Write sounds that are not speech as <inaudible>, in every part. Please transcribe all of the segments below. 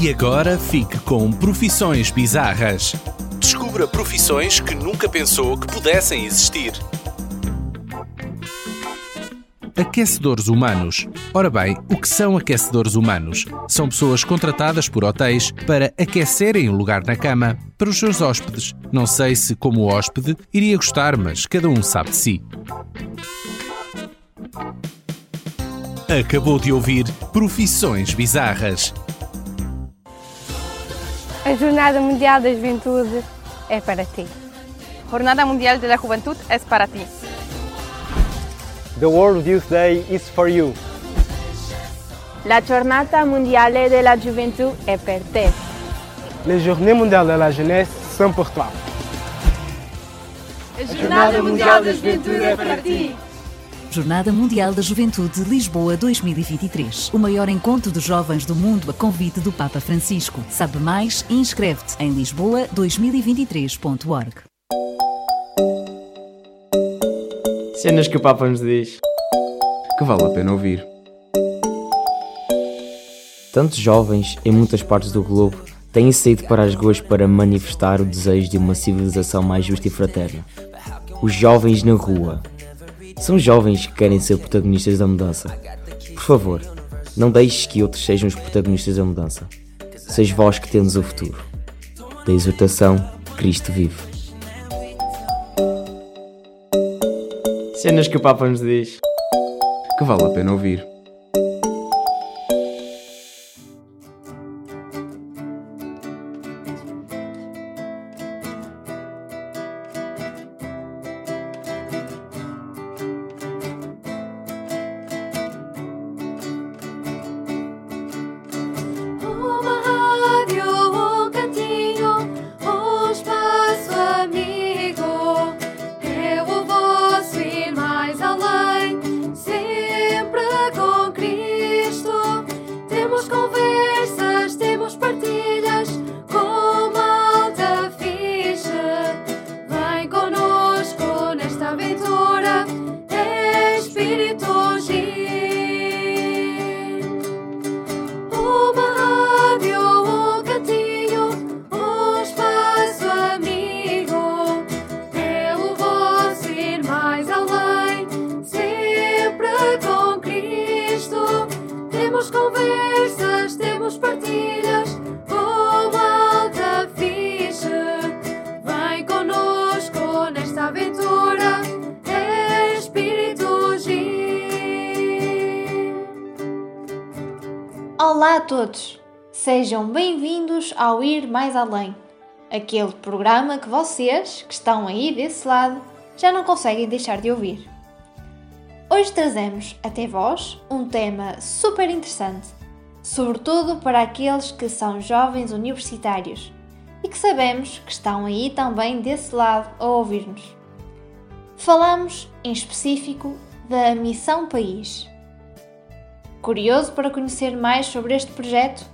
E agora fique com Profissões Bizarras. Descubra profissões que nunca pensou que pudessem existir. Aquecedores humanos. Ora bem, o que são aquecedores humanos? São pessoas contratadas por hotéis para aquecerem o lugar na cama para os seus hóspedes. Não sei se, como hóspede, iria gostar, mas cada um sabe de si. Acabou de ouvir Profissões Bizarras. A Jornada Mundial da Juventude é para ti. Jornada Mundial de la Juventud es para ti. The World Youth Day is for you. La Giornata Mondiale della Gioventù è per te. Les Journées Mondiales de la Jeunesse sont pour toi. A Jornada Mundial da Juventude é para ti. Jornada Mundial da Juventude Lisboa 2023. O maior encontro de jovens do mundo a convite do Papa Francisco. Sabe mais e inscreve-te em lisboa2023.org. Cenas que o Papa nos diz. Que vale a pena ouvir. Tantos jovens em muitas partes do globo têm saído para as ruas para manifestar o desejo de uma civilização mais justa e fraterna. Os jovens na rua. São jovens que querem ser protagonistas da mudança. Por favor, não deixes que outros sejam os protagonistas da mudança. Sois vós que tendes o futuro. Da exortação, Cristo vive. Cenas que o Papa nos diz. Que vale a pena ouvir. Mais Além, aquele programa que vocês, que estão aí desse lado, já não conseguem deixar de ouvir. Hoje trazemos até vós um tema super interessante, sobretudo para aqueles que são jovens universitários e que sabemos que estão aí também desse lado a ouvir-nos. Falamos, em específico, da Missão País. Curioso para conhecer mais sobre este projeto?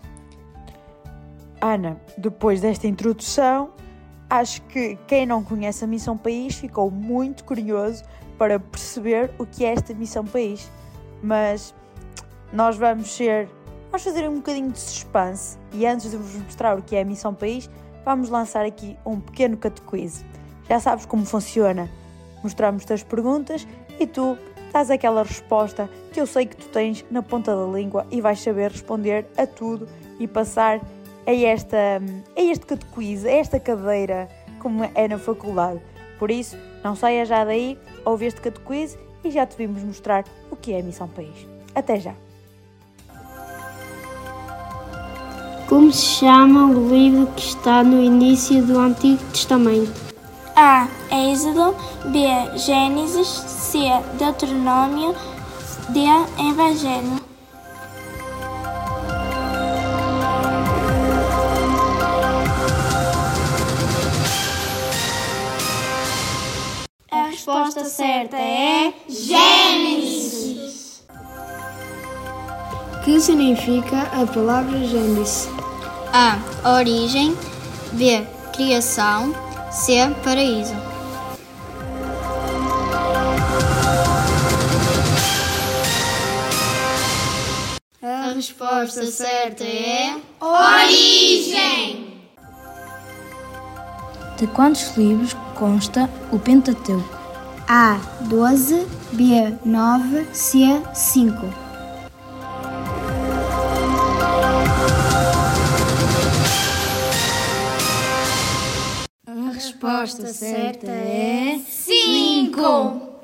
Ana, depois desta introdução, acho que quem não conhece a Missão País ficou muito curioso para perceber o que é esta Missão País. Mas nós vamos ser. Vamos fazer um bocadinho de suspense e antes de vos mostrar o que é a Missão País, vamos lançar aqui um pequeno catequize. Já sabes como funciona. Mostramos-te as perguntas e tu dás aquela resposta que eu sei que tu tens na ponta da língua e vais saber responder a tudo e passar a, esta, a este catequize, a esta cadeira, como é na faculdade. Por isso, não saia já daí, ouve este catequize e já te vimos mostrar o que é a Missão País. Até já! Como se chama o livro que está no início do Antigo Testamento? A. Êxodo B. Gênesis C. Deuteronômio D. Evangelho certa é Gênesis. Que significa a palavra Gênesis? A. Origem B. Criação C. Paraíso A resposta certa é Origem! De quantos livros consta o Pentateuco? A. 12, B. 9, C. 5. A resposta certa é. 5!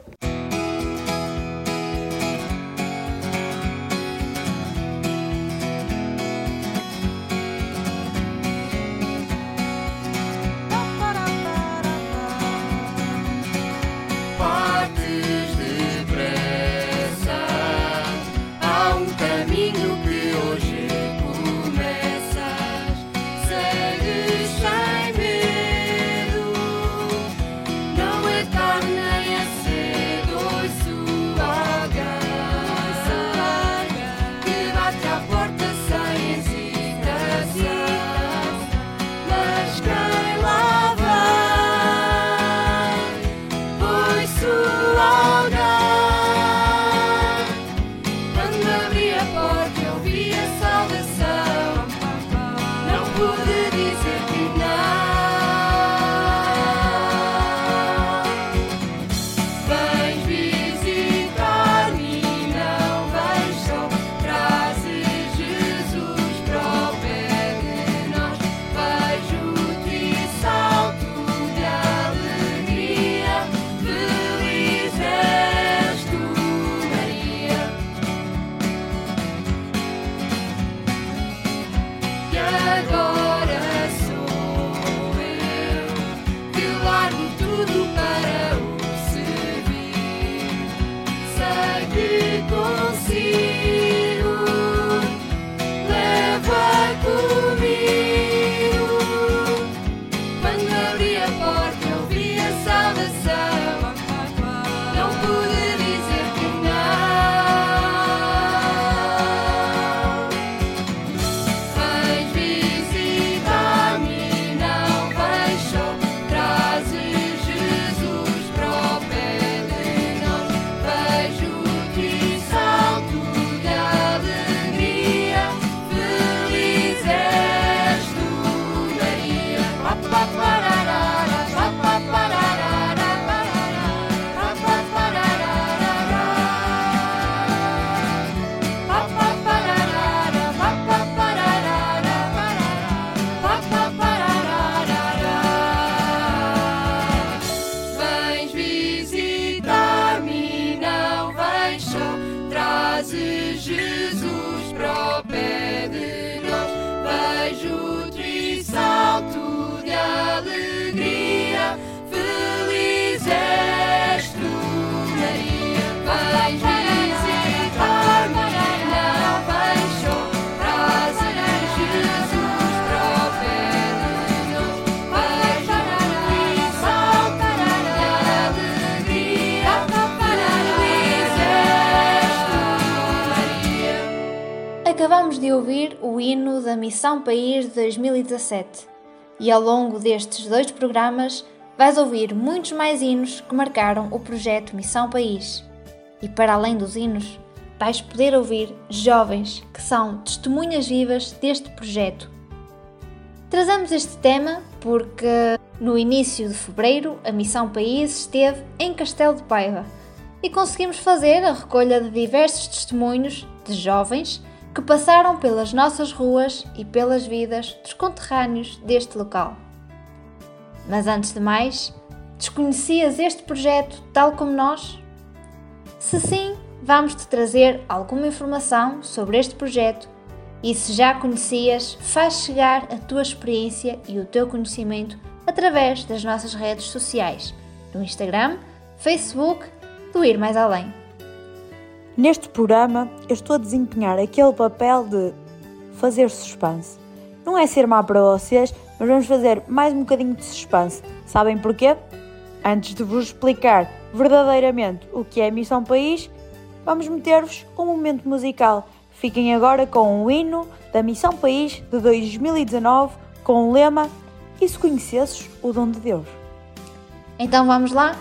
País de 2017 e ao longo destes dois programas vais ouvir muitos mais hinos que marcaram o projeto Missão País. E para além dos hinos, vais poder ouvir jovens que são testemunhas vivas deste projeto. Trazemos este tema porque no início de fevereiro a Missão País esteve em Castelo de Paiva e conseguimos fazer a recolha de diversos testemunhos de jovens que passaram pelas nossas ruas e pelas vidas dos conterrâneos deste local. Mas antes de mais, desconhecias este projeto tal como nós? Se sim, vamos te trazer alguma informação sobre este projeto e se já conhecias, faz chegar a tua experiência e o teu conhecimento através das nossas redes sociais, no Instagram, Facebook, do Ir Mais Além. Neste programa, eu estou a desempenhar aquele papel de fazer suspense. Não é ser má para vocês, mas vamos fazer mais um bocadinho de suspense. Sabem porquê? Antes de vos explicar verdadeiramente o que é Missão País, vamos meter-vos um momento musical. Fiquem agora com o hino da Missão País de 2019 com o lema E se conhecesses o dom de Deus? Então vamos lá?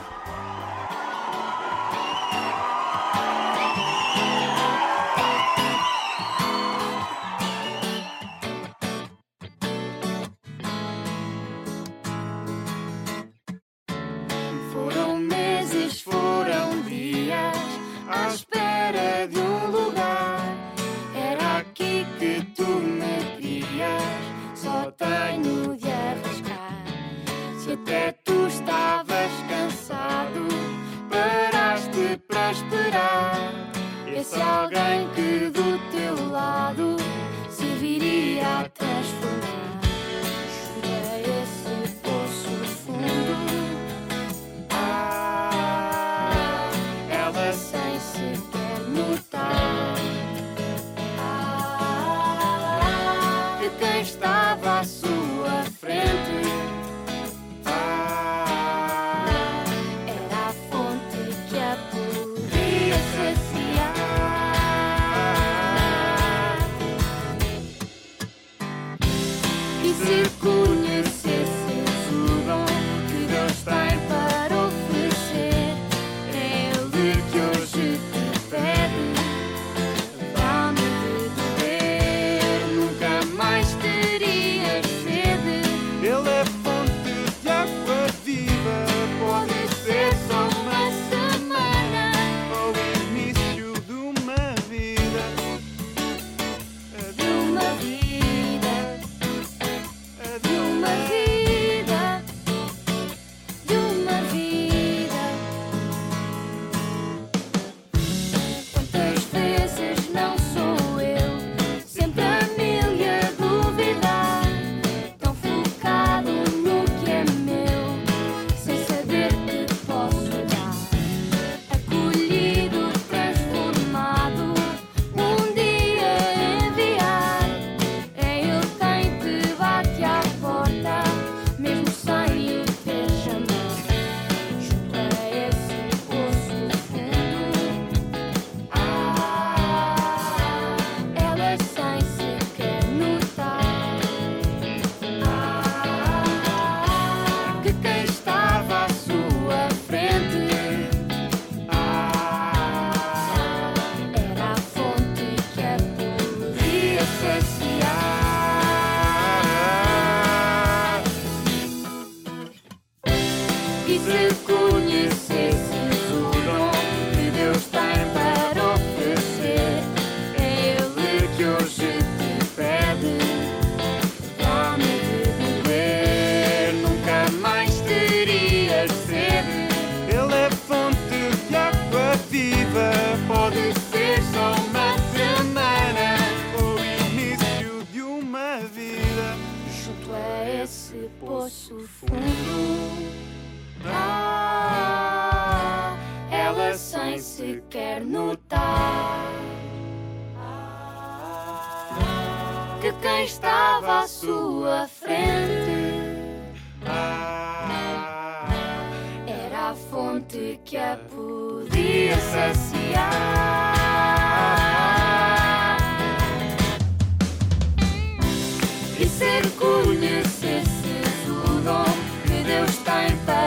find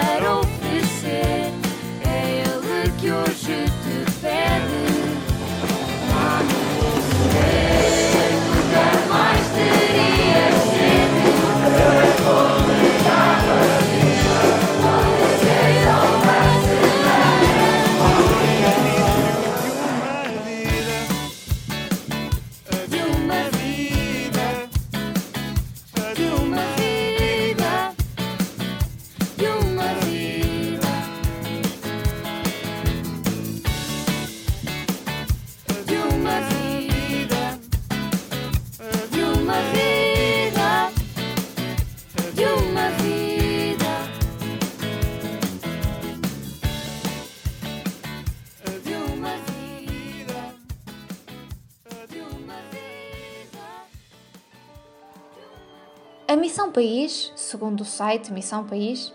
país, segundo o site Missão País,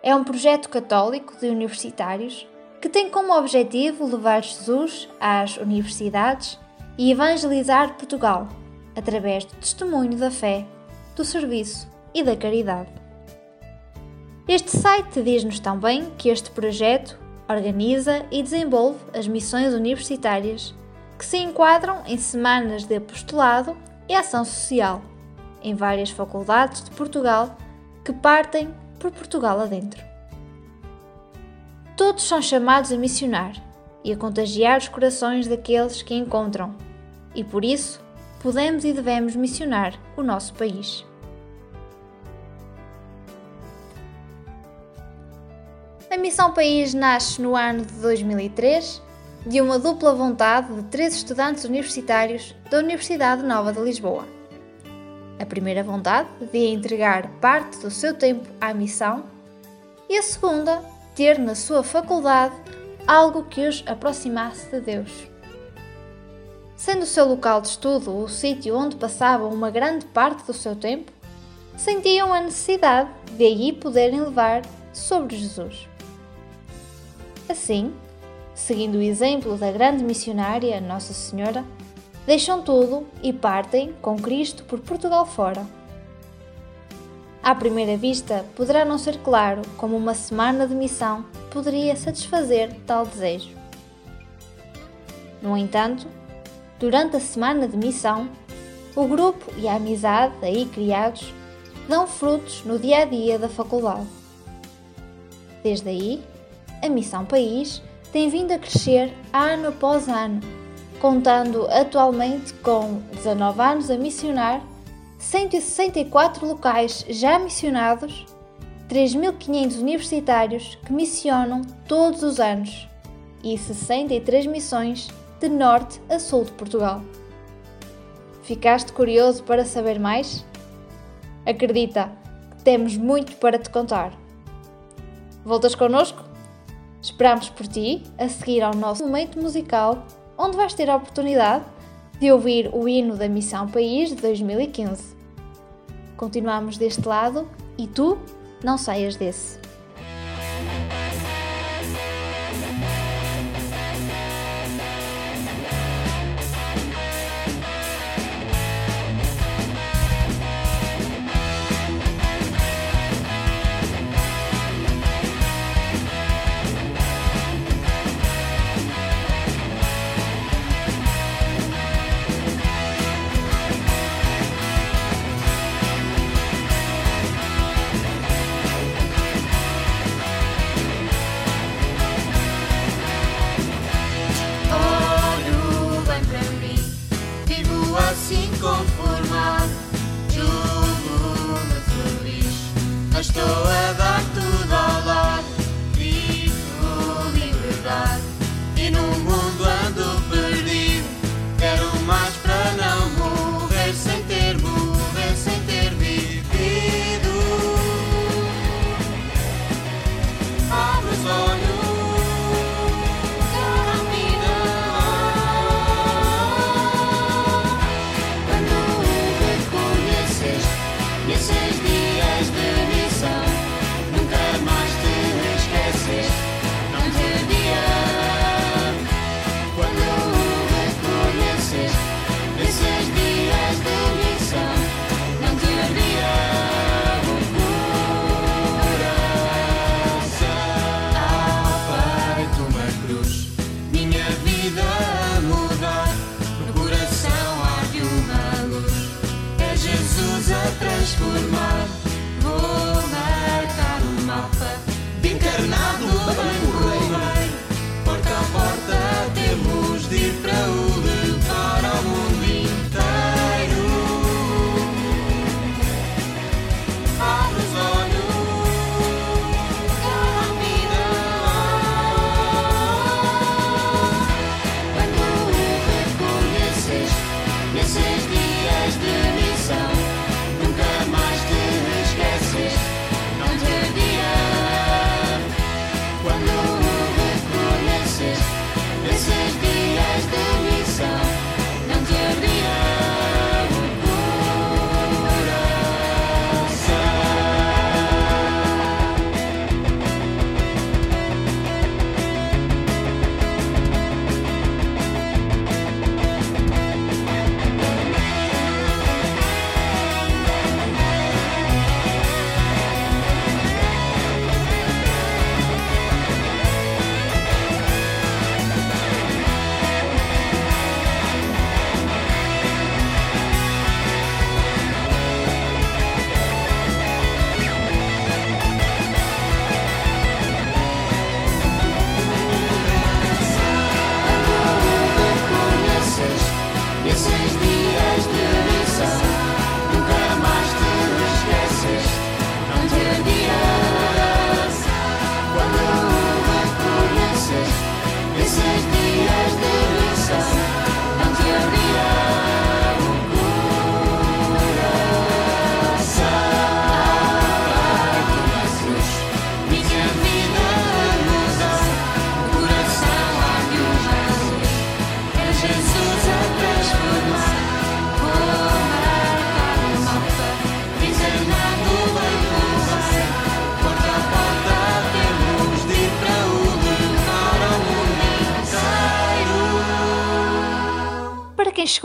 é um projeto católico de universitários que tem como objetivo levar Jesus às universidades e evangelizar Portugal através do testemunho da fé, do serviço e da caridade. Este site diz-nos também que este projeto organiza e desenvolve as missões universitárias que se enquadram em semanas de apostolado e ação social em várias faculdades de Portugal que partem por Portugal adentro. Todos são chamados a missionar e a contagiar os corações daqueles que encontram, e por isso podemos e devemos missionar o nosso país. A Missão País nasce no ano de 2003 de uma dupla vontade de três estudantes universitários da Universidade Nova de Lisboa. A primeira vontade de entregar parte do seu tempo à missão e a segunda, ter na sua faculdade algo que os aproximasse de Deus. Sendo o seu local de estudo o sítio onde passavam uma grande parte do seu tempo, sentiam a necessidade de aí poderem levar sobre Jesus. Assim, seguindo o exemplo da grande missionária Nossa Senhora, deixam tudo e partem com Cristo por Portugal fora. À primeira vista, poderá não ser claro como uma semana de missão poderia satisfazer tal desejo. No entanto, durante a semana de missão, o grupo e a amizade aí criados dão frutos no dia a dia da faculdade. Desde aí, a Missão País tem vindo a crescer ano após ano, contando atualmente com 19 anos a missionar, 164 locais já missionados, 3.500 universitários que missionam todos os anos e 63 missões de norte a sul de Portugal. Ficaste curioso para saber mais? Acredita, temos muito para te contar. Voltas connosco? Esperamos por ti a seguir ao nosso momento musical, onde vais ter a oportunidade de ouvir o hino da Missão País de 2015. Continuamos deste lado e tu não saias desse.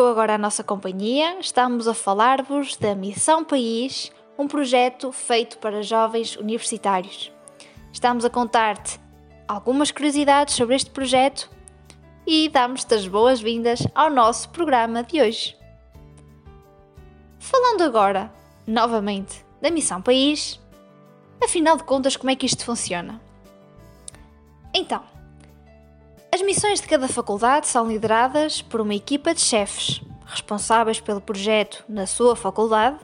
Chegou agora à nossa companhia, estamos a falar-vos da Missão País, um projeto feito para jovens universitários. Estamos a contar-te algumas curiosidades sobre este projeto e damos-te as boas-vindas ao nosso programa de hoje. Falando agora, novamente, da Missão País, afinal de contas, como é que isto funciona? Então, as missões de cada faculdade são lideradas por uma equipa de chefes, responsáveis pelo projeto na sua faculdade,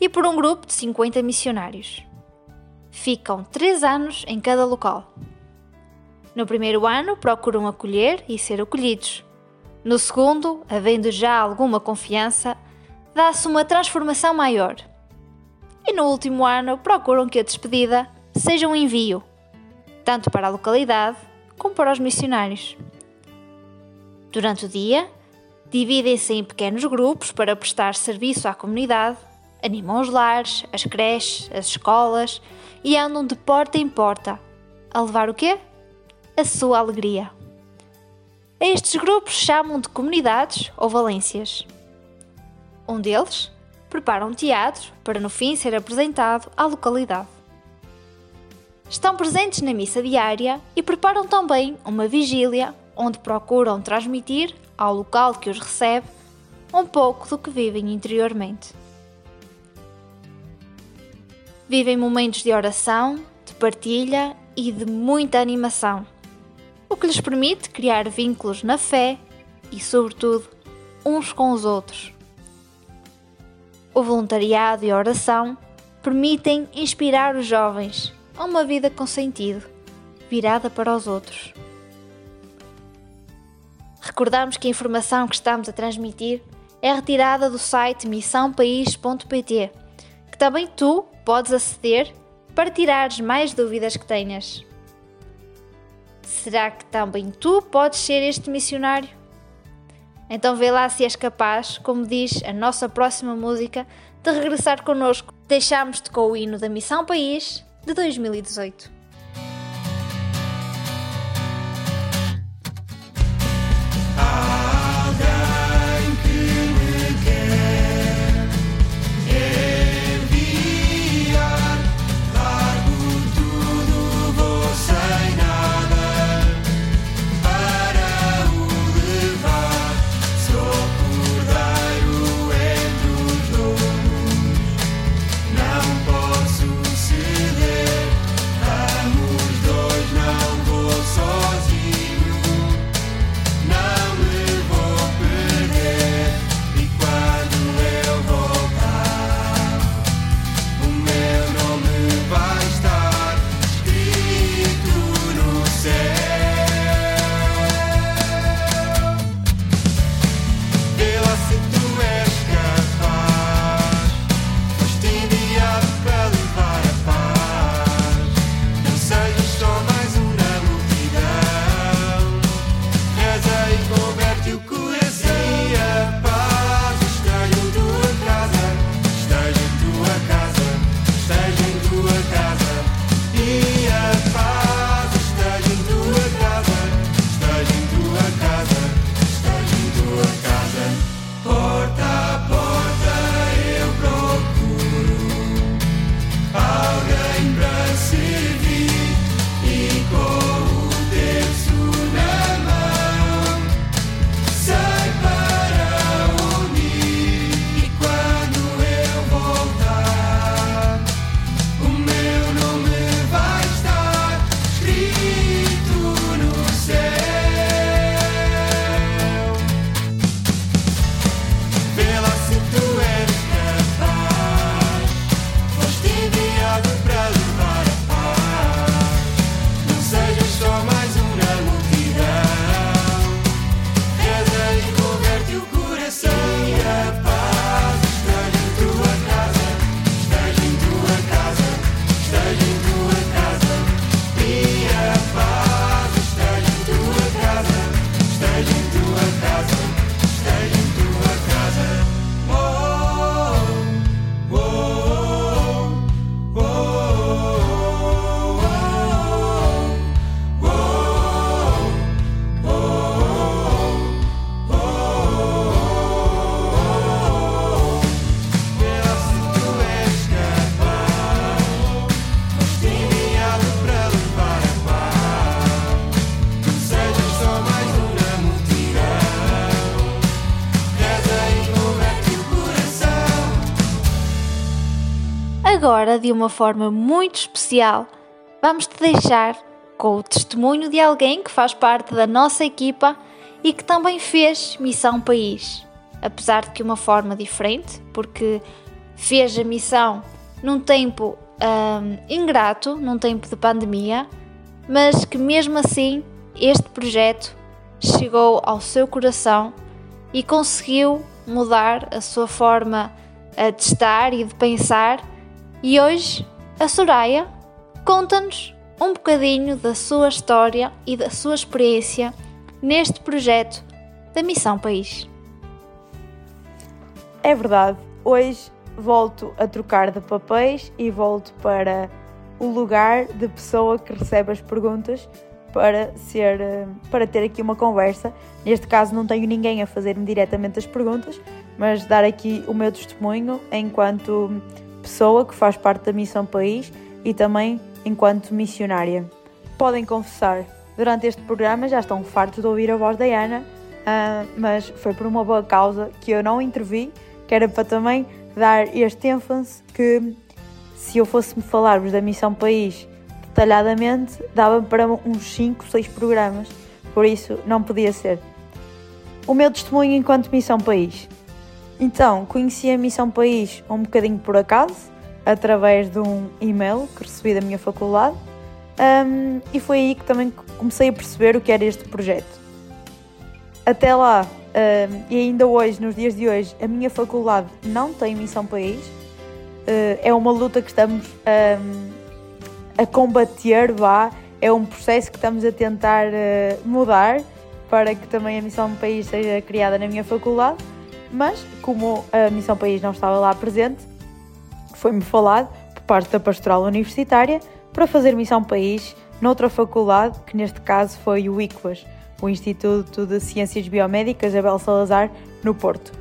e por um grupo de 50 missionários. Ficam 3 anos em cada local. No primeiro ano, procuram acolher e ser acolhidos. No segundo, havendo já alguma confiança, dá-se uma transformação maior. E no último ano, procuram que a despedida seja um envio, tanto para a localidade como para os missionários. Durante o dia, dividem-se em pequenos grupos para prestar serviço à comunidade, animam os lares, as creches, as escolas e andam de porta em porta a levar o quê? A sua alegria. A estes grupos chamam de comunidades ou valências. Um deles prepara um teatro para no fim ser apresentado à localidade. Estão presentes na missa diária e preparam também uma vigília onde procuram transmitir ao local que os recebe um pouco do que vivem interiormente. Vivem momentos de oração, de partilha e de muita animação, o que lhes permite criar vínculos na fé e, sobretudo, uns com os outros. O voluntariado e a oração permitem inspirar os jovens a uma vida com sentido, virada para os outros. Recordamos que a informação que estamos a transmitir é retirada do site missãopaís.pt, que também tu podes aceder para tirares mais dúvidas que tenhas. Será que também tu podes ser este missionário? Então vê lá se és capaz, como diz a nossa próxima música, de regressar connosco. Deixamos-te com o hino da Missão País de 2018. Agora, de uma forma muito especial, vamos te deixar com o testemunho de alguém que faz parte da nossa equipa e que também fez Missão País. Apesar de que uma forma diferente, porque fez a missão num tempo hum, ingrato, num tempo de pandemia, mas que mesmo assim este projeto chegou ao seu coração e conseguiu mudar a sua forma de estar e de pensar. E hoje a Soraya conta-nos um bocadinho da sua história e da sua experiência neste projeto da Missão País. É verdade, hoje volto a trocar de papéis e volto para o lugar de pessoa que recebe as perguntas para ser para ter aqui uma conversa. Neste caso não tenho ninguém a fazer-me diretamente as perguntas, mas dar aqui o meu testemunho enquanto pessoa que faz parte da Missão País e também enquanto missionária. Podem confessar, durante este programa já estão fartos de ouvir a voz da Ana, uh, mas foi por uma boa causa que eu não intervi, que era para também dar este ênfase que se eu fosse-me falar-vos da Missão País detalhadamente, dava para uns 5, 6 programas, por isso não podia ser. O meu testemunho enquanto Missão País. Então, conheci a Missão País um bocadinho por acaso, através de um e-mail que recebi da minha faculdade, um, e foi aí que também comecei a perceber o que era este projeto. Até lá, um, e ainda hoje, nos dias de hoje, a minha faculdade não tem Missão País, uh, é uma luta que estamos um, a combater, vá, é um processo que estamos a tentar uh, mudar para que também a Missão País seja criada na minha faculdade, mas como a Missão País não estava lá presente, foi-me falado por parte da Pastoral Universitária para fazer Missão País noutra faculdade, que neste caso foi o ICVAS, o Instituto de Ciências Biomédicas Abel Salazar, no Porto.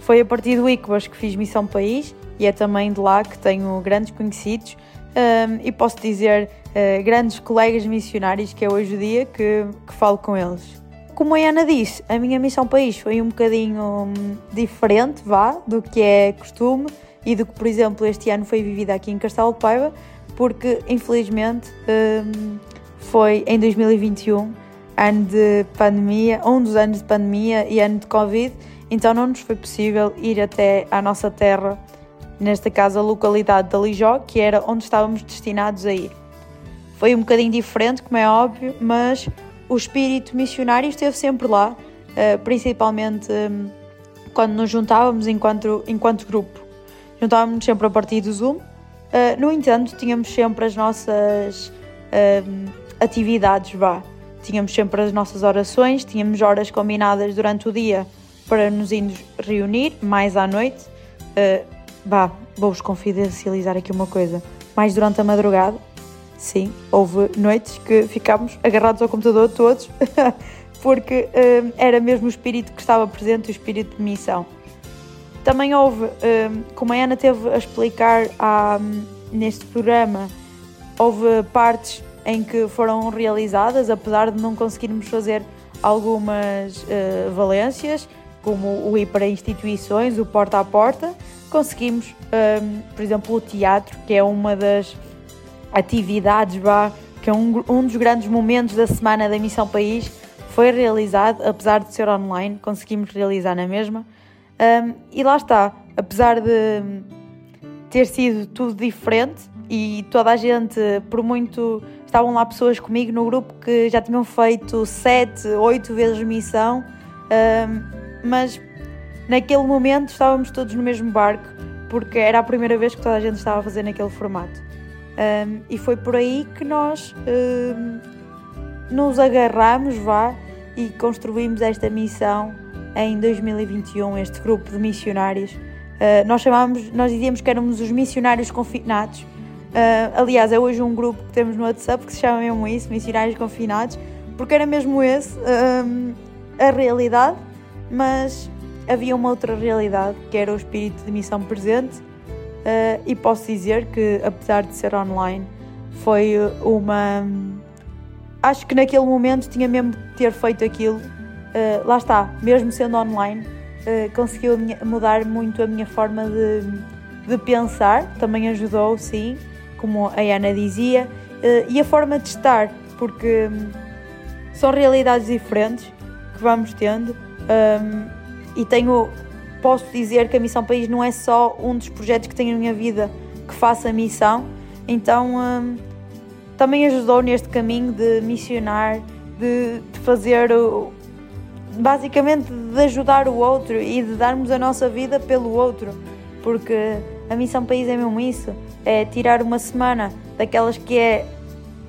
Foi a partir do ICVAS que fiz Missão País e é também de lá que tenho grandes conhecidos um, e posso dizer uh, grandes colegas missionários que é hoje o dia que, que falo com eles. Como a Ana disse, a minha missão país foi um bocadinho hum, diferente, vá, do que é costume e do que, por exemplo, este ano foi vivida aqui em Castelo de Paiva, porque infelizmente um, foi em 2021, ano de pandemia, um dos anos de pandemia e ano de Covid, então não nos foi possível ir até à nossa terra, nesta caso a localidade da Lijó, que era onde estávamos destinados a ir. Foi um bocadinho diferente, como é óbvio, mas o espírito missionário esteve sempre lá, uh, principalmente um, quando nos juntávamos enquanto, enquanto grupo. Juntávamos sempre a partir do Zoom. Uh, no entanto, tínhamos sempre as nossas uh, atividades, vá. Tínhamos sempre as nossas orações, tínhamos horas combinadas durante o dia para nos irmos reunir, mais à noite. Uh, vá, vou-vos confidencializar aqui uma coisa. Mais durante a madrugada, sim, houve noites que ficámos agarrados ao computador todos, <laughs> porque era mesmo o espírito que estava presente, o espírito de missão. Também houve, como a Ana teve a explicar neste programa, houve partes em que foram realizadas, apesar de não conseguirmos fazer algumas uh, valências, como o ir para instituições, o porta a porta, conseguimos, um, por exemplo, o teatro, que é uma das atividades, que é um, um dos grandes momentos da semana da Missão País, foi realizado, apesar de ser online, conseguimos realizar na mesma. Um, e lá está, apesar de ter sido tudo diferente e toda a gente, por muito. Estavam lá pessoas comigo no grupo que já tinham feito sete, oito vezes missão, um, mas naquele momento estávamos todos no mesmo barco, porque era a primeira vez que toda a gente estava a fazer naquele formato. Um, e foi por aí que nós um, nos agarramos, vá, e construímos esta missão em 2021, este grupo de missionários. Uh, nós chamávamos, nós dizíamos que éramos os missionários confinados. Uh, aliás, é hoje um grupo que temos no WhatsApp que se chama mesmo isso, Missionários Confinados, porque era mesmo esse um, a realidade, mas havia uma outra realidade que era o espírito de missão presente. Uh, e posso dizer que, apesar de ser online, foi uma. Acho que naquele momento tinha mesmo de ter feito aquilo. Uh, lá está, mesmo sendo online, uh, conseguiu mudar muito a minha forma de, de pensar. Também ajudou, sim, como a Ana dizia, e a forma de estar, porque um, são realidades diferentes que vamos tendo. Um, e tenho posso dizer que a Missão País não é só um dos projetos que tenho na minha vida que faço a missão, então um, também ajudou neste caminho de missionar, de, de fazer o, basicamente de ajudar o outro e de darmos a nossa vida pelo outro, porque a Missão País é mesmo isso, é tirar uma semana daquelas que é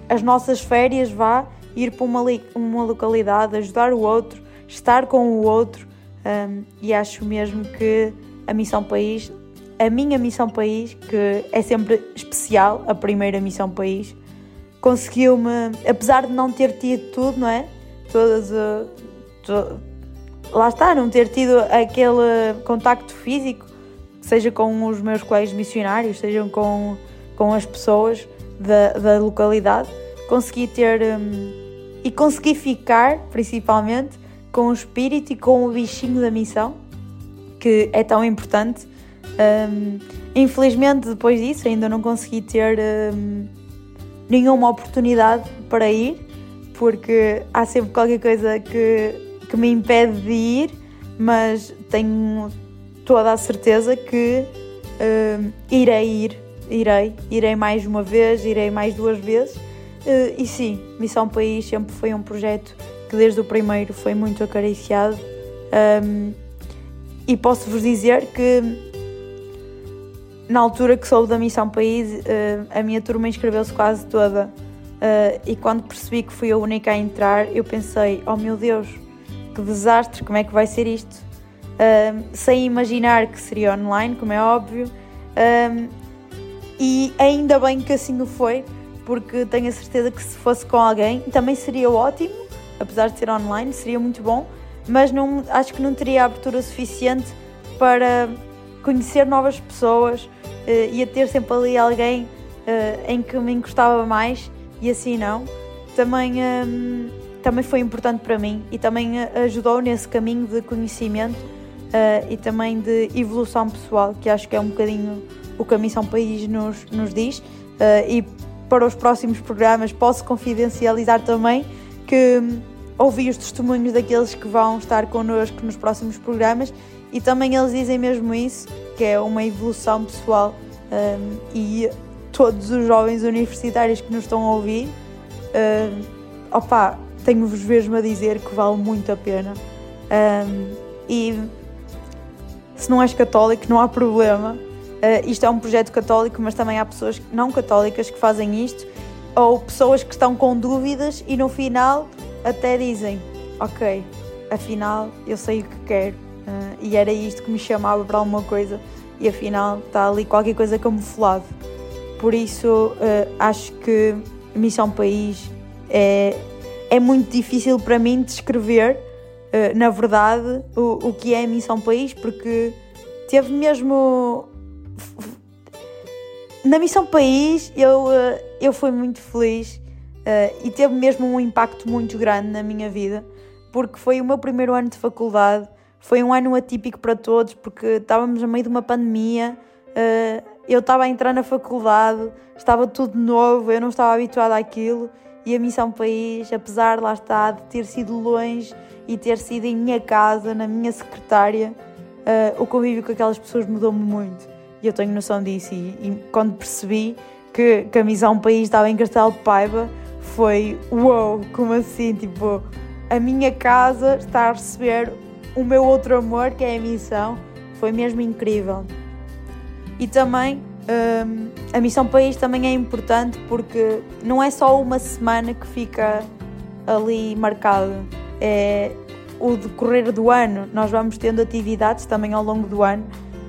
as nossas férias, vá, ir para uma, uma localidade, ajudar o outro, estar com o outro, um, e acho mesmo que a Missão País, a minha Missão País, que é sempre especial, a primeira Missão País, conseguiu-me, apesar de não ter tido tudo, não é? Todas. Uh, to, lá está, não ter tido aquele contacto físico, seja com os meus colegas missionários, seja com, com as pessoas da, da localidade, consegui ter. Um, e consegui ficar, principalmente, com o espírito e com o bichinho da missão, que é tão importante. Um, infelizmente, depois disso, ainda não consegui ter um, nenhuma oportunidade para ir, porque há sempre qualquer coisa que, que me impede de ir, mas tenho toda a certeza que um, irei ir, irei, irei mais uma vez, irei mais duas vezes. Uh, e sim, Missão País sempre foi um projeto que desde o primeiro foi muito acariciado. Um, e posso-vos dizer que na altura que soube da Missão País, uh, a minha turma inscreveu-se quase toda. Uh, e quando percebi que fui a única a entrar, eu pensei: oh meu Deus, que desastre, como é que vai ser isto? Uh, sem imaginar que seria online, como é óbvio. e ainda bem que assim o foi, porque tenho a certeza que se fosse com alguém também seria ótimo apesar de ser online, seria muito bom, mas não, acho que não teria abertura suficiente para conhecer novas pessoas, uh, ia ter sempre ali alguém uh, em que me encostava mais e assim não. Também, um, também foi importante para mim e também eh, ajudou nesse caminho de conhecimento uh, e também de evolução pessoal, que acho que é um bocadinho o que a Missão País nos, nos diz. e para os próximos programas posso confidencializar também que ouvi os testemunhos daqueles que vão estar connosco nos próximos programas e também eles dizem mesmo isso, que é uma evolução pessoal um, e todos os jovens universitários que nos estão a ouvir, um, opa, tenho-vos mesmo a dizer que vale muito a pena. Um, e se não és católico, não há problema. Uh, isto é um projeto católico, mas também há pessoas não católicas que fazem isto ou pessoas que estão com dúvidas e no final até dizem: Ok, afinal eu sei o que quero uh, e era isto que me chamava para alguma coisa e afinal está ali qualquer coisa camuflado. Por isso uh, acho que Missão País é, é muito difícil para mim descrever, uh, na verdade, o, o que é Missão País, porque teve mesmo na Missão País eu, eu fui muito feliz uh, e teve mesmo um impacto muito grande na minha vida, porque foi o meu primeiro ano de faculdade, foi um ano atípico para todos, porque estávamos no meio de uma pandemia, uh, eu estava a entrar na faculdade, estava tudo novo, eu não estava habituada àquilo, e a Missão País, apesar lá está de ter sido longe e ter sido em minha casa, na minha secretária, uh, o convívio com aquelas pessoas mudou-me muito e eu tenho noção disso. E, e quando percebi que, que a missão país estava em Castelo de Paiva, foi uou, wow, como assim? Tipo, a minha casa está a receber o meu outro amor, que é a missão, foi mesmo incrível. E também um, a missão país também é importante porque não é só uma semana que fica ali marcada, é o decorrer do ano. Nós vamos tendo atividades também ao longo do ano.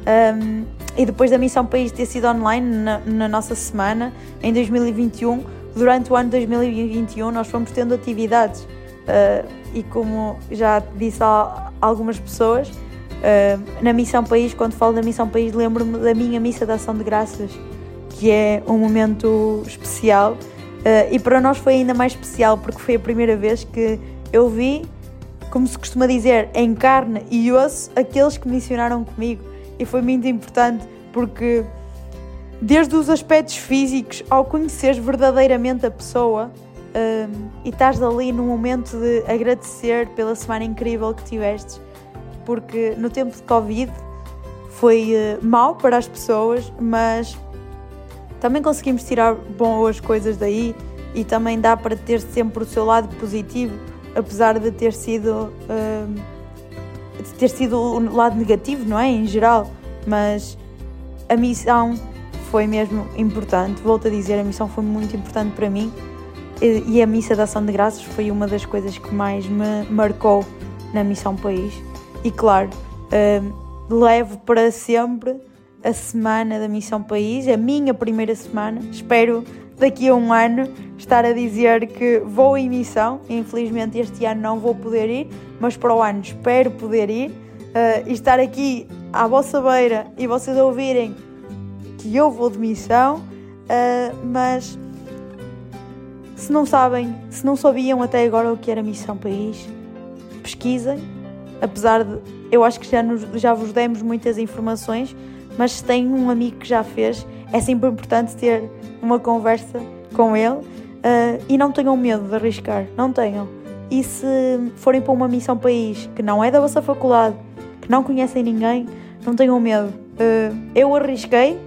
Um, e depois da Missão País ter sido online na, na, nossa semana, em 2021, durante o ano 2021, nós fomos tendo atividades. Uh, e como já disse a algumas pessoas, uh, na Missão País, quando falo da Missão País, lembro-me da minha missa de ação de graças, que é um momento especial. Uh, e para nós foi ainda mais especial porque foi a primeira vez que eu vi, como se costuma dizer, em carne e osso, aqueles que missionaram comigo e foi muito importante porque desde os aspectos físicos ao conheceres verdadeiramente a pessoa um, e estás ali no momento de agradecer pela semana incrível que tiveste, porque no tempo de Covid foi uh, para as pessoas, mas também conseguimos tirar boas coisas daí e também dá para ter sempre o seu lado positivo, apesar de ter sido uh, de ter sido o lado negativo, não é? Em geral, mas a missão foi mesmo importante. Volto a dizer, a missão foi muito importante para mim e a missa da ação de graças foi uma das coisas que mais me marcou na missão país. E claro, uh, levo para sempre a semana da Missão País, a minha primeira semana. Espero daqui a um ano estar a dizer que vou em missão. Infelizmente este ano não vou poder ir, mas para o ano espero poder ir uh, e estar aqui à vossa beira e vocês ouvirem que eu vou de missão. Uh, mas se não sabem, se não sabiam até agora o que era Missão País, pesquisem. Apesar de eu acho que já, nos, já vos demos muitas informações mas se tem um amigo que já fez, é sempre importante ter uma conversa com ele uh, e não tenham medo de arriscar, não tenham. E se forem para uma missão país que não é da vossa faculdade, que não conhecem ninguém, não tenham medo. Uh, eu arrisquei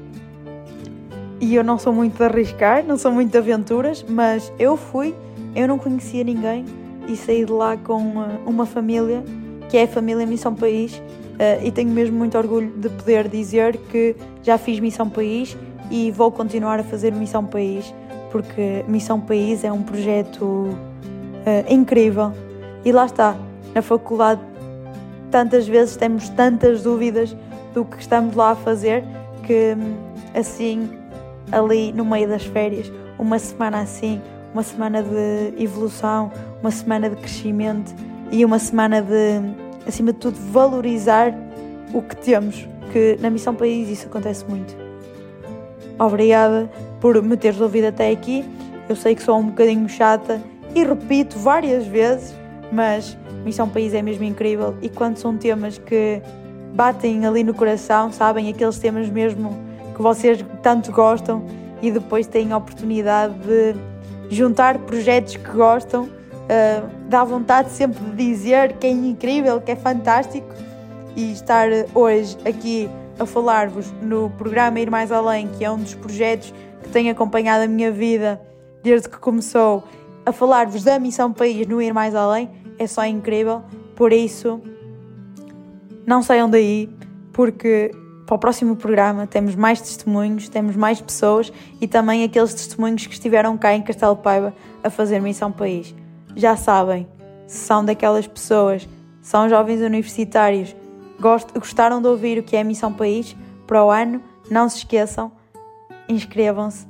e eu não sou muito de arriscar, não sou muito de aventuras, mas eu fui, eu não conhecia ninguém e saí de lá com uma, uma família que é a família Missão País Uh, e tenho mesmo muito orgulho de poder dizer que já fiz Missão País e vou continuar a fazer Missão País, porque Missão País é um projeto uh, incrível. E lá está, na faculdade, tantas vezes temos tantas dúvidas do que estamos lá a fazer que, assim, ali no meio das férias, uma semana assim, uma semana de evolução, uma semana de crescimento e uma semana de acima de tudo, valorizar o que temos, que na Missão País isso acontece muito. Obrigada por me teres ouvido até aqui. Eu sei que sou um bocadinho chata e repito várias vezes, mas Missão País é mesmo incrível e quando são temas que batem ali no coração, sabem, aqueles temas mesmo que vocês tanto gostam e depois têm a oportunidade de juntar projetos que gostam uh, dá vontade sempre de dizer que é incrível, que é fantástico e estar hoje aqui a falar-vos no programa Ir Mais Além, que é um dos projetos que tem acompanhado a minha vida desde que começou, a falar-vos da Missão País no Ir Mais Além, é só incrível. Por isso, não saiam daí, porque para o próximo programa temos mais testemunhos, temos mais pessoas e também aqueles testemunhos que estiveram cá em Castelo Paiva a fazer Missão País já sabem, se são daquelas pessoas, são jovens universitários, gostaram de ouvir o que é Missão País, para o ano, não se esqueçam, inscrevam-se,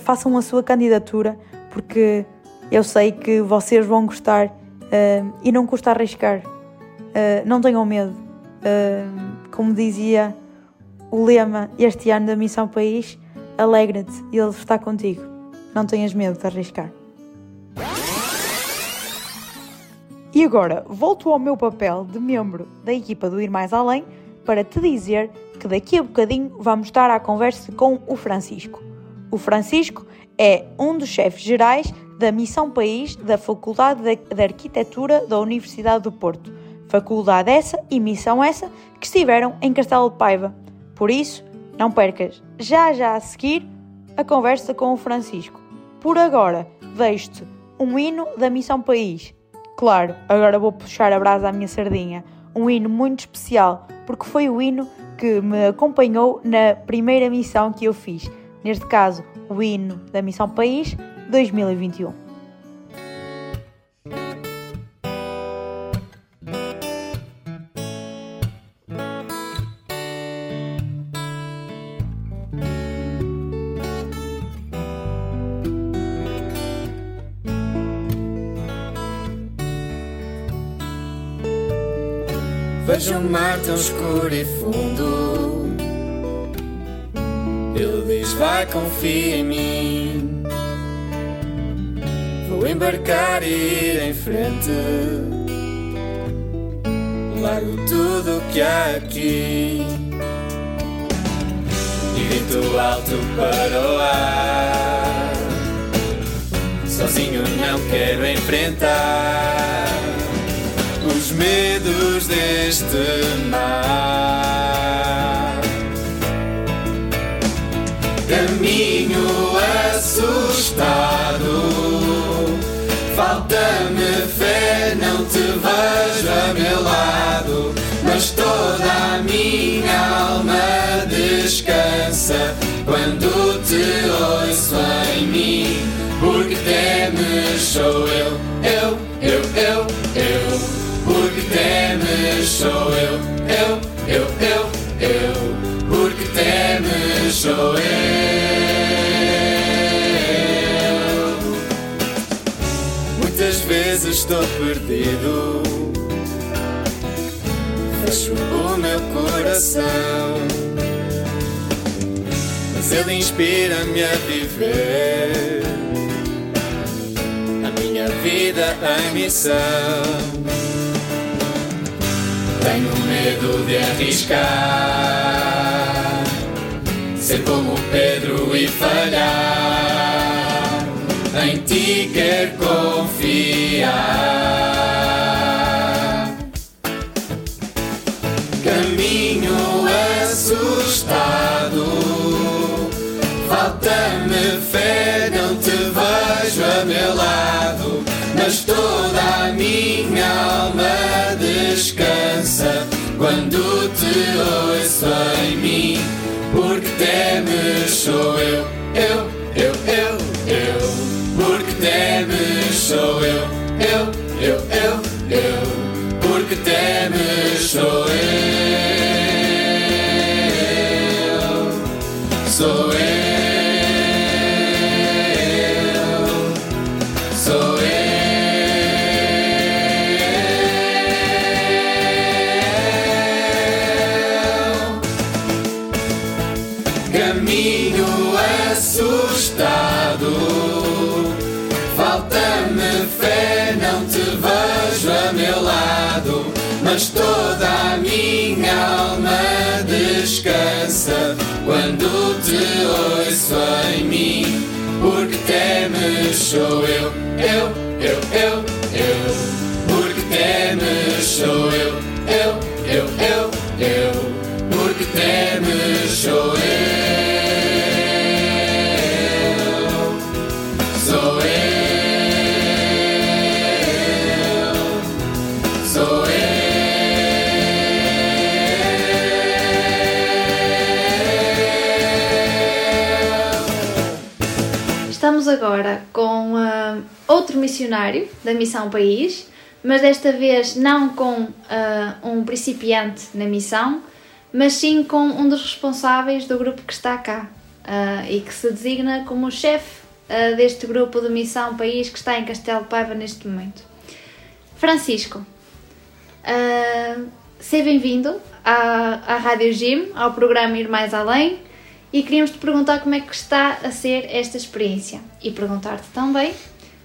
façam a sua candidatura, porque eu sei que vocês vão gostar uh, e não custa arriscar. Uh, não tenham medo. Uh, como dizia o lema este ano da Missão País, alegra-te, ele está contigo. Não tenhas medo de arriscar. E agora volto ao meu papel de membro da equipa do Ir Mais Além para te dizer que daqui a bocadinho vamos estar à conversa com o Francisco. O Francisco é um dos chefes gerais da Missão País da Faculdade de Arquitetura da Universidade do Porto. Faculdade essa e missão essa que estiveram em Castelo de Paiva. Por isso, não percas já já a seguir a conversa com o Francisco. Por agora, deixo-te um hino da Missão País Claro, agora vou puxar a brasa à minha sardinha. Um hino muito especial, porque foi o hino que me acompanhou na primeira missão que eu fiz. Neste caso, o hino da Missão País 2021. Mar tão escuro e fundo. Ele diz: Vai, confia em mim. Vou embarcar e ir em frente. Largo tudo que há aqui. E grito alto para o ar. Sozinho não quero enfrentar medos deste mar. Caminho assustado, falta-me fé, não te vejo a meu lado, mas toda a minha alma descansa quando te ouço em mim, porque temes sou eu, temes sou eu, eu, eu, eu, eu, porque temes sou eu. Muitas vezes estou perdido. Fecho o meu coração. Mas ele inspira-me a viver a minha vida em missão. Tenho medo de arriscar, ser como Pedro e falhar. Em ti quero confiar. Caminho assustado, falta-me fé, não te vejo a meu lado, mas toda a minha alma descansa quando te ouço em mim, porque temes sou eu, eu, eu, eu, eu, porque temes sou eu, eu, eu, eu, eu, porque temes sou eu, Caminho assustado, falta-me fé, não te vejo a meu lado, mas toda a minha alma descansa quando te ouço em mim, porque temes sou eu, eu, eu, eu, eu, porque temes sou eu, outro missionário da Missão País, mas desta vez não com ah, um principiante na missão, mas sim com um dos responsáveis do grupo que está cá ah, e que se designa como o chefe ah, deste grupo de Missão País que está em Castelo Paiva neste momento. Francisco, seja bem-vindo à, à Rádio Gym, ao programa Ir Mais Além e queríamos te perguntar como é que está a ser esta experiência e perguntar-te também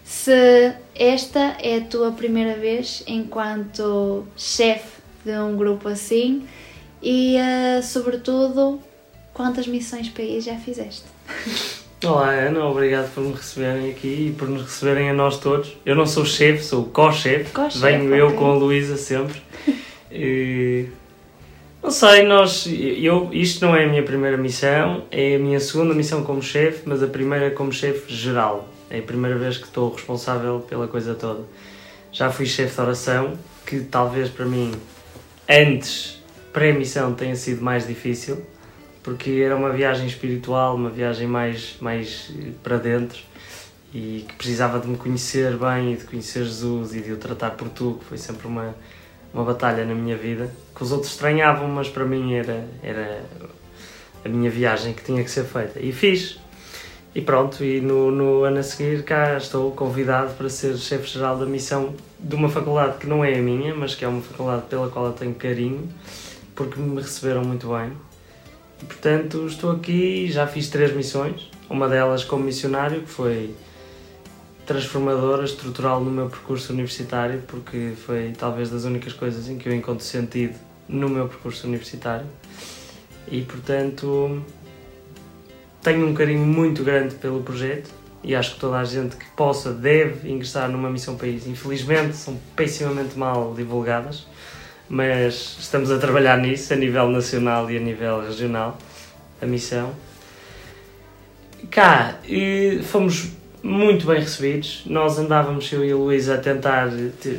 se esta é a tua primeira vez enquanto chefe de um grupo assim e, eh, sobretudo, quantas missões país já fizeste? Olá Ana, obrigado por me receberem aqui e por nos receberem a nós todos. Eu não sou chefe, sou co-chefe, Co-chefe, venho eu com a Luísa sempre. E, não sei, nós, eu, isto não é a minha primeira missão, é a minha segunda missão como chefe, mas a primeira como chefe geral. É a primeira vez que estou responsável pela coisa toda. Já fui chefe de oração, que talvez para mim, antes, pré-missão, tenha sido mais difícil, porque era uma viagem espiritual, uma viagem mais, mais eh, para dentro e que precisava de me conhecer bem e de conhecer Jesus e de o tratar por tu, que foi sempre uma, uma batalha na minha vida, que os outros estranhavam, mas para mim era, era a minha viagem que tinha que ser feita. E fiz. E pronto, e no, no ano a seguir cá estou convidado para ser chefe-geral da missão de uma faculdade que não é a minha, mas que é uma faculdade pela qual eu tenho carinho, porque me receberam muito bem. E, portanto, estou aqui, já fiz três missões, uma delas como missionário, que foi transformadora, estrutural no meu percurso universitário, porque foi talvez das únicas coisas em que eu encontro sentido no meu percurso universitário. E portanto, tenho um carinho muito grande pelo projeto e acho que toda a gente que possa deve ingressar numa missão país. Infelizmente são pessimamente mal divulgadas, mas estamos a trabalhar nisso a nível nacional e a nível regional, a missão. Cá, fomos muito bem recebidos. Nós andávamos, eu e a Luísa, a tentar.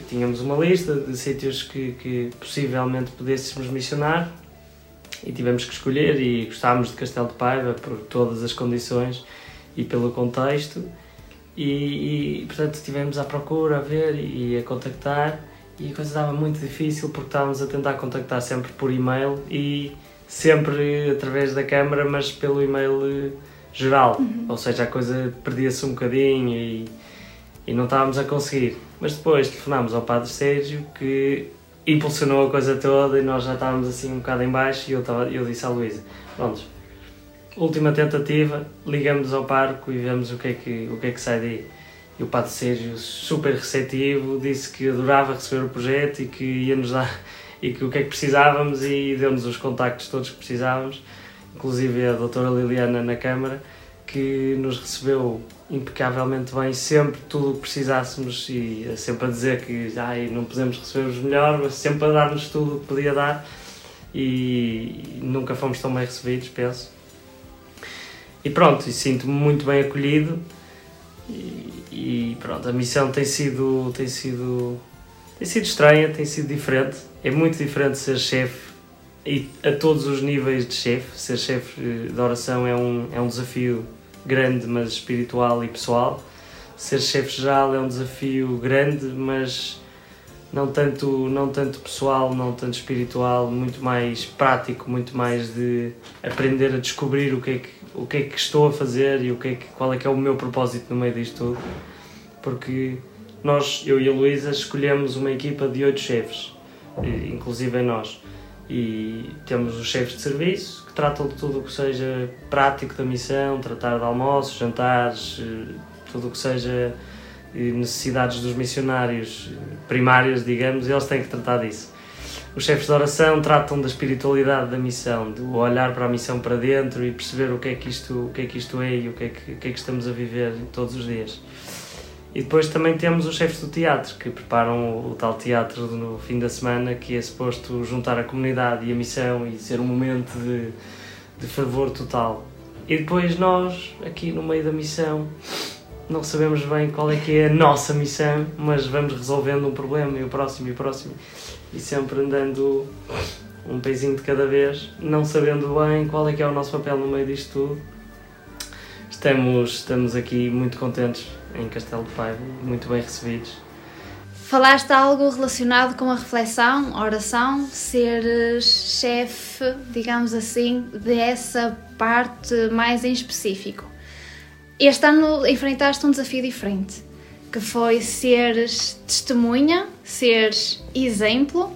Tínhamos uma lista de sítios que, que possivelmente pudéssemos missionar e tivemos que escolher. E gostávamos de Castelo de Paiva por todas as condições e pelo contexto. E, e portanto, estivemos à procura, a ver e a contactar. E a coisa estava muito difícil porque estávamos a tentar contactar sempre por e-mail e sempre através da câmara, mas pelo e-mail geral, uhum. ou seja, a coisa perdia-se um bocadinho e, e não estávamos a conseguir. Mas depois telefonámos ao Padre Sérgio que impulsionou a coisa toda e nós já estávamos assim um bocado em baixo e eu, estava, eu disse à Luísa, pronto, última tentativa, ligamos ao parco e vemos o que é que, o que, é que sai daí. E o Padre Sérgio, super receptivo, disse que adorava receber o projeto e que ia nos dar <laughs> e que o que é que precisávamos e deu-nos os contactos todos que precisávamos inclusive a doutora Liliana na Câmara, que nos recebeu impecavelmente bem, sempre tudo o que precisássemos e sempre a dizer que ai, não podemos receber os melhores, mas sempre a dar-nos tudo o que podia dar e nunca fomos tão bem recebidos, penso. E pronto, sinto-me muito bem acolhido e, e, pronto, a missão tem sido, tem sido tem sido estranha, tem sido diferente. É muito diferente ser chefe e a todos os níveis de chefe. Ser chefe de oração é um, é um desafio grande, mas espiritual e pessoal. Ser chefe geral é um desafio grande, mas não tanto, não tanto pessoal, não tanto espiritual, muito mais prático, muito mais de aprender a descobrir o que é que, o que, é que estou a fazer e o que é que, qual é que é o meu propósito no meio disto tudo. Porque nós, eu e a Luísa, escolhemos uma equipa de oito chefes, inclusive nós e temos os chefes de serviço tratam de tudo o que seja prático da missão, tratar de almoços, jantares, eh, tudo o que seja eh, necessidades dos missionários eh, primárias, digamos, eles têm que tratar disso. Os chefes de oração tratam da espiritualidade da missão, do olhar para a missão para dentro e perceber o que é que isto, o que é, que isto é e o que é que, o que, é que estamos a viver todos os dias. E depois também temos os chefes do teatro, que preparam o, tal teatro no fim da semana, que é suposto juntar a comunidade e a missão e ser um momento de, de fervor total. E depois nós, aqui no meio da missão, não sabemos bem qual é que é a nossa missão, mas vamos resolvendo um problema e o próximo e o próximo, e sempre andando um pezinho de cada vez, não sabendo bem qual é que é o nosso papel no meio disto tudo. Estamos, estamos aqui muito contentes em Castelo de Paiva, muito bem recebidos. Falaste algo relacionado com a reflexão, oração, seres chefe, digamos assim, dessa parte mais em específico. Este ano enfrentaste um desafio diferente, que foi seres testemunha, seres exemplo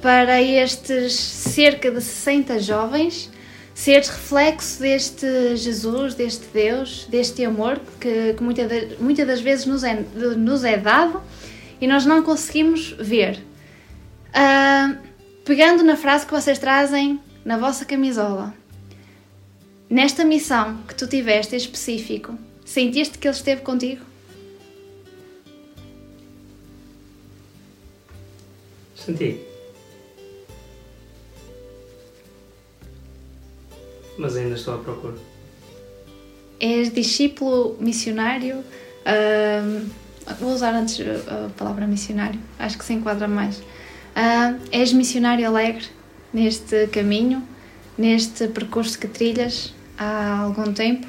para estes cerca de 60 jovens seres reflexo deste Jesus, deste Deus, deste amor que, que muitas, muitas das vezes nos é, nos é dado e nós não conseguimos ver. Uh, pegando na frase que vocês trazem na vossa camisola, nesta missão que tu tiveste em específico, sentiste que Ele esteve contigo? Senti. Mas ainda estou à procura. És discípulo missionário. Uh, vou usar antes a palavra missionário, acho que se enquadra mais. Uh, és missionário alegre neste caminho, neste percurso que trilhas há algum tempo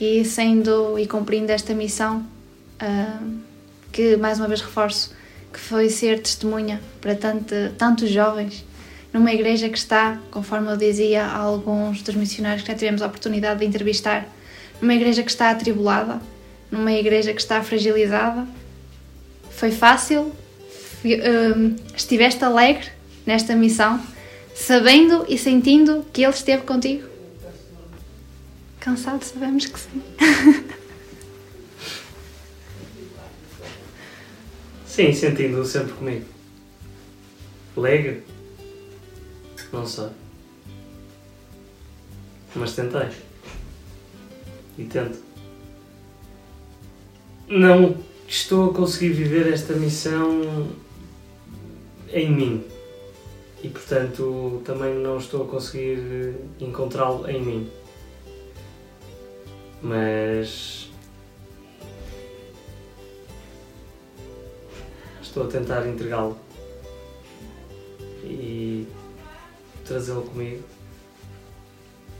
e sendo e cumprindo esta missão uh, que mais uma vez reforço que foi ser testemunha para tanto, tantos jovens numa igreja que está, conforme eu dizia a alguns dos missionários que já tivemos a oportunidade de entrevistar, numa igreja que está atribulada, numa igreja que está fragilizada. Foi fácil? Hum, estiveste alegre nesta missão, sabendo e sentindo que Ele esteve contigo? Cansado, sabemos que sim. <laughs> sim, sentindo-o sempre comigo. Alegre, não sei. Mas tentei. e tento. Não estou a conseguir viver esta missão em mim e portanto também não estou a conseguir encontrá-lo em mim. Mas estou a tentar entregá-lo e trazê-lo comigo.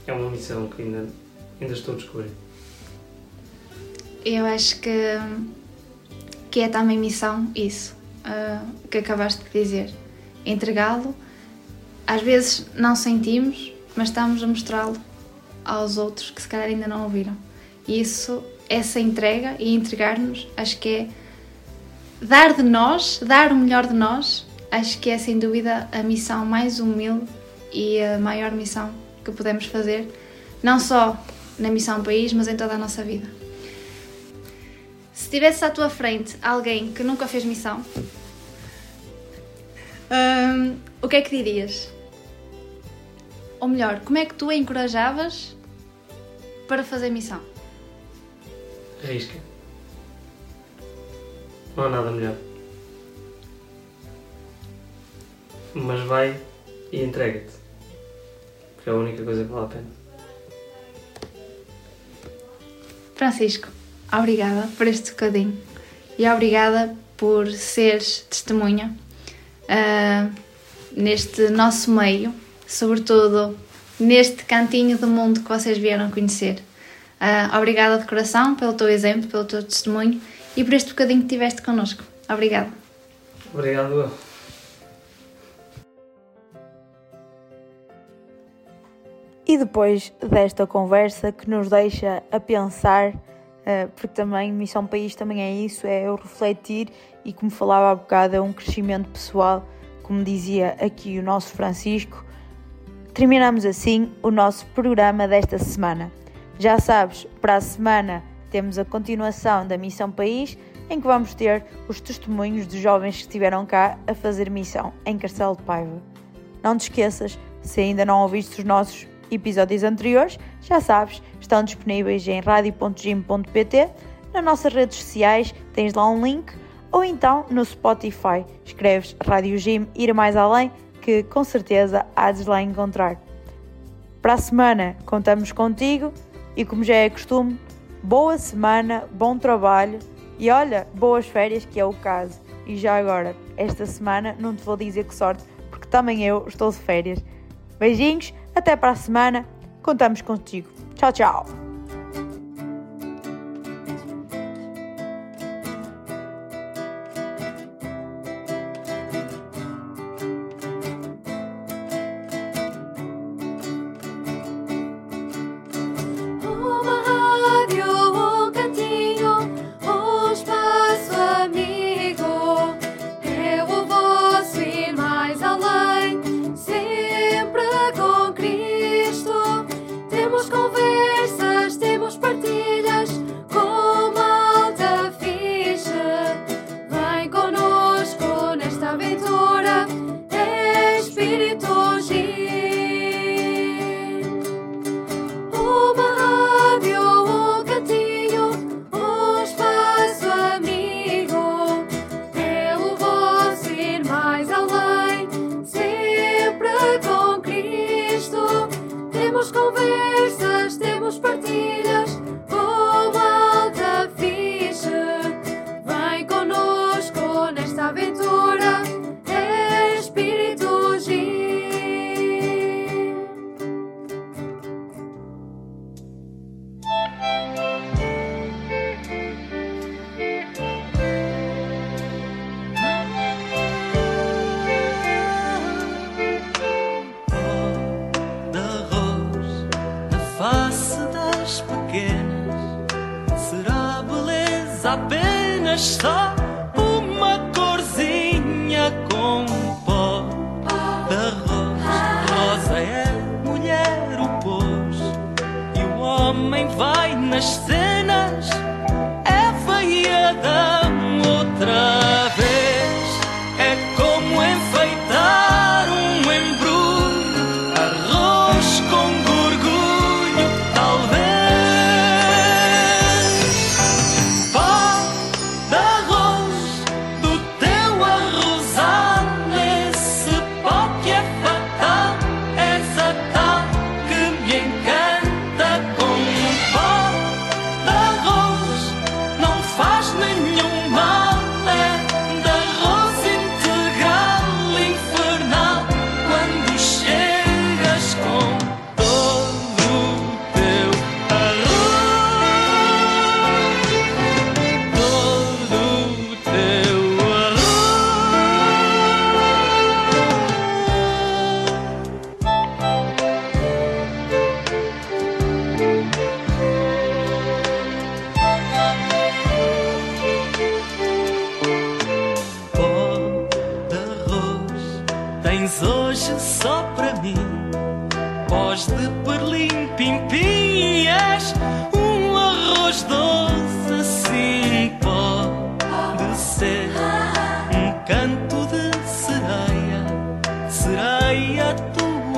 É uma missão que ainda, ainda estou a descobrir. Eu acho que, que é também missão isso, uh, que acabaste de dizer. Entregá-lo, às vezes não sentimos, mas estamos a mostrá-lo aos outros que se calhar ainda não ouviram. E isso, essa entrega e entregar-nos, acho que é dar de nós, dar o melhor de nós, acho que é sem dúvida a missão mais humilde e a maior missão que podemos fazer, não só na missão país, mas em toda a nossa vida. Se tivesse à tua frente alguém que nunca fez missão, hum, o que é que dirias? Ou melhor, como é que tu a encorajavas para fazer missão? Arrisca. Não há nada melhor. Mas vai e entrega-te. Porque é a única coisa que vale a pena. Francisco, obrigada por este bocadinho e obrigada por seres testemunha uh, neste nosso meio, sobretudo neste cantinho do mundo que vocês vieram conhecer. Uh, obrigada de coração pelo teu exemplo, pelo teu testemunho e por este bocadinho que tiveste connosco. Obrigada. Obrigado E depois desta conversa que nos deixa a pensar, uh, porque também Missão País também é isso, é eu refletir e como falava há bocado, é um crescimento pessoal, como dizia aqui o nosso Francisco. Terminamos assim o nosso programa desta semana. Já sabes, para a semana temos a continuação da Missão País, em que vamos ter os testemunhos de jovens que estiveram cá a fazer missão em Castelo de Paiva. Não te esqueças, se ainda não ouviste os nossos episódios anteriores, já sabes, estão disponíveis em radio.gym.pt, nas nossas redes sociais tens lá um link, ou então no Spotify, escreves Rádio Gym Ir Mais Além, que com certeza há de lá encontrar. Para a semana contamos contigo e como já é costume, boa semana, bom trabalho e olha, boas férias que é o caso. E já agora, esta semana não te vou dizer que sorte, porque também eu estou de férias. Beijinhos, até para a semana, contamos contigo. Tchau, tchau!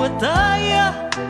Tua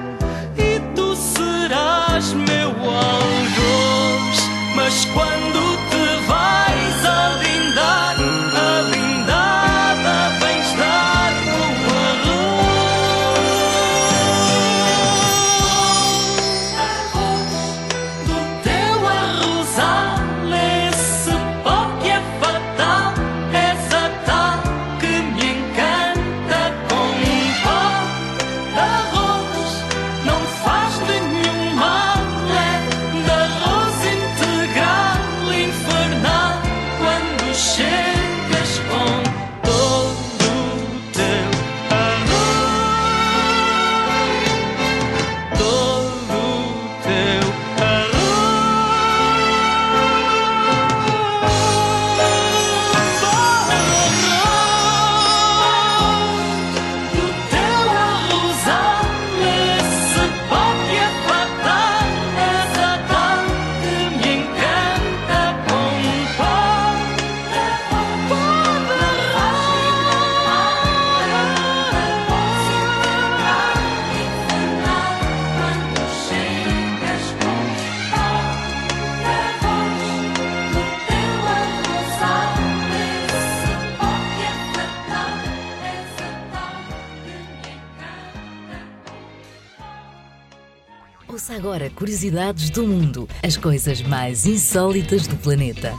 curiosidades do mundo, as coisas mais insólitas do planeta.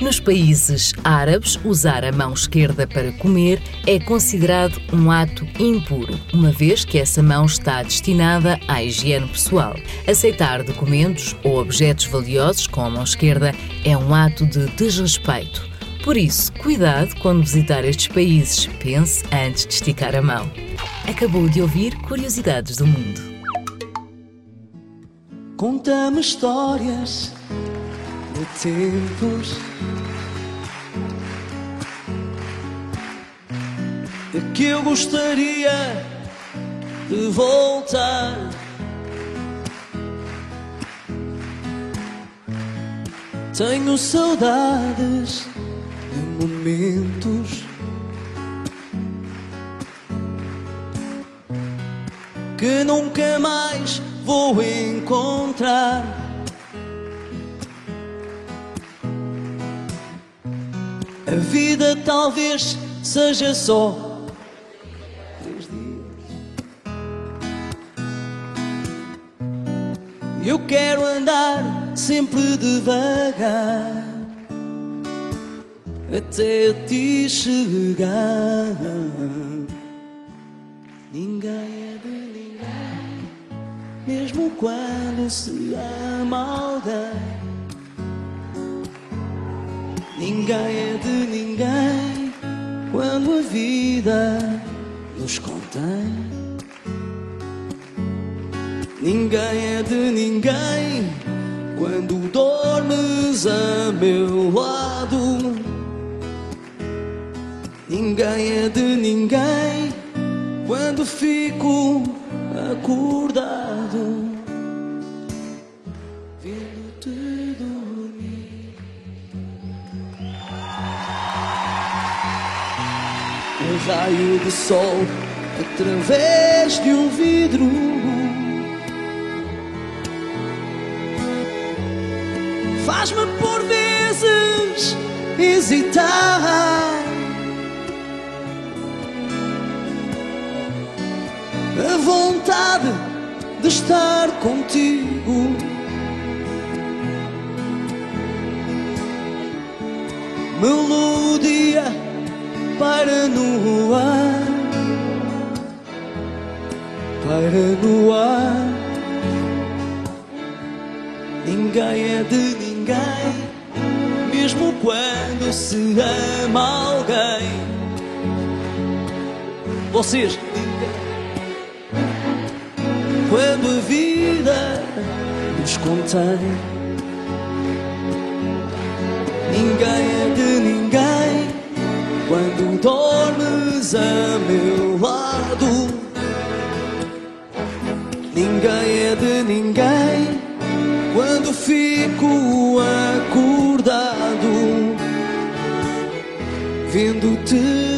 Nos países árabes, usar a mão esquerda para comer é considerado um ato impuro, uma vez que essa mão está destinada à higiene pessoal. Aceitar documentos ou objetos valiosos com a mão esquerda é um ato de desrespeito. Por isso, cuidado quando visitar estes países, pense antes de esticar a mão. Acabou de ouvir Curiosidades do Mundo. Conta-me histórias de tempos de que eu gostaria de voltar. Tenho saudades de momentos que nunca mais vou encontrar. A vida talvez seja só três dias. Eu quero andar sempre devagar até ti chegar. Ninguém é de mesmo quando se ama alguém. Ninguém é de ninguém quando a vida nos contém. Ninguém é de ninguém quando dormes a meu lado. Ninguém é de ninguém quando fico acordado. Vendo-te dormir. Um raio de sol através de um vidro. Faz-me por vezes hesitar. A vontade de estar contigo. Melodia para no ar, para no ar. Ninguém é de ninguém, mesmo quando se ama alguém. Vocês, quando a vida nos contém. Ninguém é de ninguém quando dormes a meu lado. Ninguém é de ninguém quando fico acordado, vendo-te